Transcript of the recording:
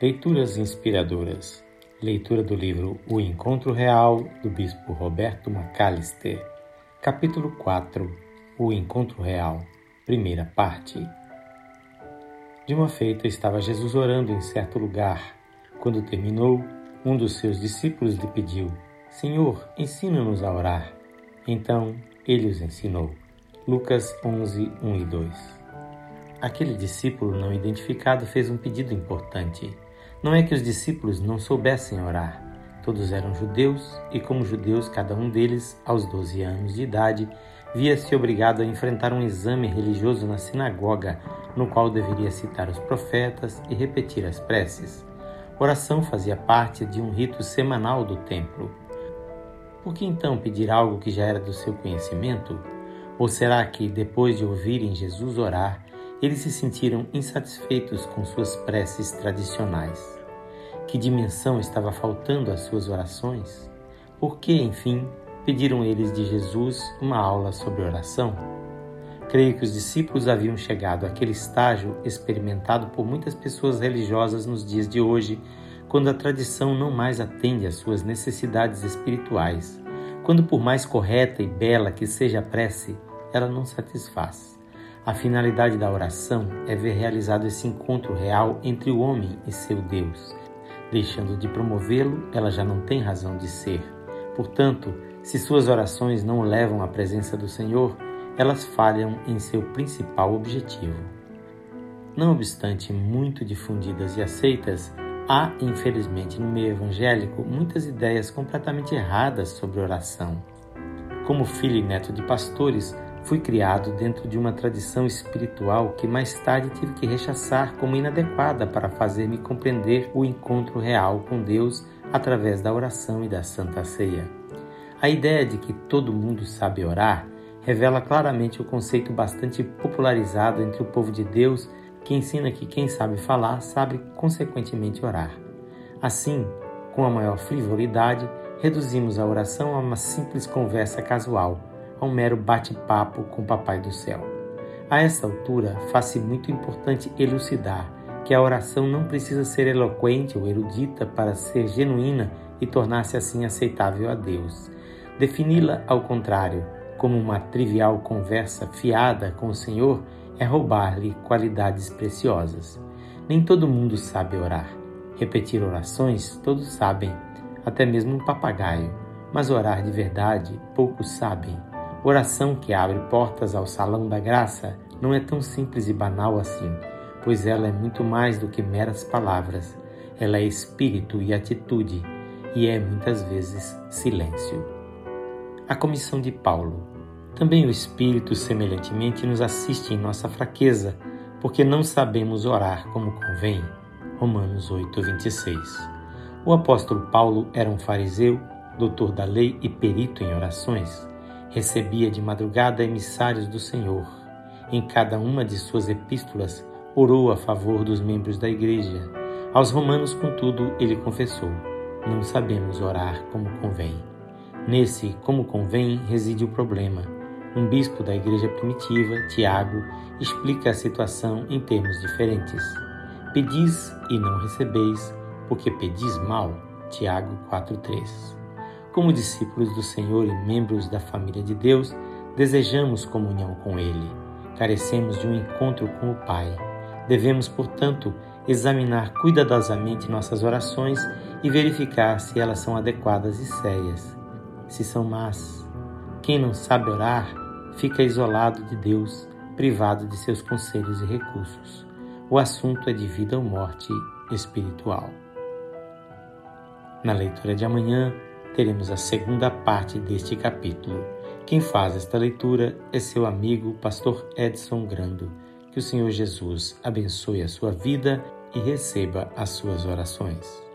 Leituras inspiradoras. Leitura do livro O Encontro Real, do Bispo Roberto Macalister. Capítulo 4 O Encontro Real. Primeira parte. De uma feita estava Jesus orando em certo lugar. Quando terminou, um dos seus discípulos lhe pediu: Senhor, ensina-nos a orar. Então ele os ensinou. Lucas 11, 1 e 2. Aquele discípulo não identificado fez um pedido importante. Não é que os discípulos não soubessem orar. Todos eram judeus e, como judeus, cada um deles, aos 12 anos de idade, via-se obrigado a enfrentar um exame religioso na sinagoga, no qual deveria citar os profetas e repetir as preces. Oração fazia parte de um rito semanal do templo. Por que então pedir algo que já era do seu conhecimento? Ou será que, depois de ouvirem Jesus orar, eles se sentiram insatisfeitos com suas preces tradicionais. Que dimensão estava faltando às suas orações? Por que, enfim, pediram eles de Jesus uma aula sobre oração? Creio que os discípulos haviam chegado àquele estágio experimentado por muitas pessoas religiosas nos dias de hoje, quando a tradição não mais atende às suas necessidades espirituais, quando, por mais correta e bela que seja a prece, ela não satisfaz. A finalidade da oração é ver realizado esse encontro real entre o homem e seu Deus. Deixando de promovê-lo, ela já não tem razão de ser. Portanto, se suas orações não levam à presença do Senhor, elas falham em seu principal objetivo. Não obstante muito difundidas e aceitas, há, infelizmente, no meio evangélico muitas ideias completamente erradas sobre oração. Como filho e neto de pastores, Fui criado dentro de uma tradição espiritual que mais tarde tive que rechaçar como inadequada para fazer-me compreender o encontro real com Deus através da oração e da Santa Ceia. A ideia de que todo mundo sabe orar revela claramente o conceito bastante popularizado entre o povo de Deus que ensina que quem sabe falar sabe consequentemente orar. Assim, com a maior frivolidade, reduzimos a oração a uma simples conversa casual a um mero bate-papo com o Papai do Céu. A essa altura, faz-se muito importante elucidar que a oração não precisa ser eloquente ou erudita para ser genuína e tornar-se assim aceitável a Deus. Defini-la, ao contrário, como uma trivial conversa fiada com o Senhor é roubar-lhe qualidades preciosas. Nem todo mundo sabe orar. Repetir orações todos sabem, até mesmo um papagaio, mas orar de verdade poucos sabem. Oração que abre portas ao salão da graça não é tão simples e banal assim, pois ela é muito mais do que meras palavras. Ela é espírito e atitude, e é muitas vezes silêncio. A comissão de Paulo. Também o Espírito, semelhantemente, nos assiste em nossa fraqueza, porque não sabemos orar como convém. Romanos 8, 26. O apóstolo Paulo era um fariseu, doutor da lei e perito em orações recebia de madrugada emissários do Senhor. Em cada uma de suas epístolas, orou a favor dos membros da igreja. Aos romanos, contudo, ele confessou: Não sabemos orar como convém. Nesse como convém reside o problema. Um bispo da igreja primitiva, Tiago, explica a situação em termos diferentes. Pedis e não recebeis, porque pedis mal. Tiago 4:3. Como discípulos do Senhor e membros da família de Deus, desejamos comunhão com Ele. Carecemos de um encontro com o Pai. Devemos, portanto, examinar cuidadosamente nossas orações e verificar se elas são adequadas e sérias. Se são más, quem não sabe orar fica isolado de Deus, privado de seus conselhos e recursos. O assunto é de vida ou morte espiritual. Na leitura de amanhã, teremos a segunda parte deste capítulo. Quem faz esta leitura é seu amigo, pastor Edson Grando. Que o Senhor Jesus abençoe a sua vida e receba as suas orações.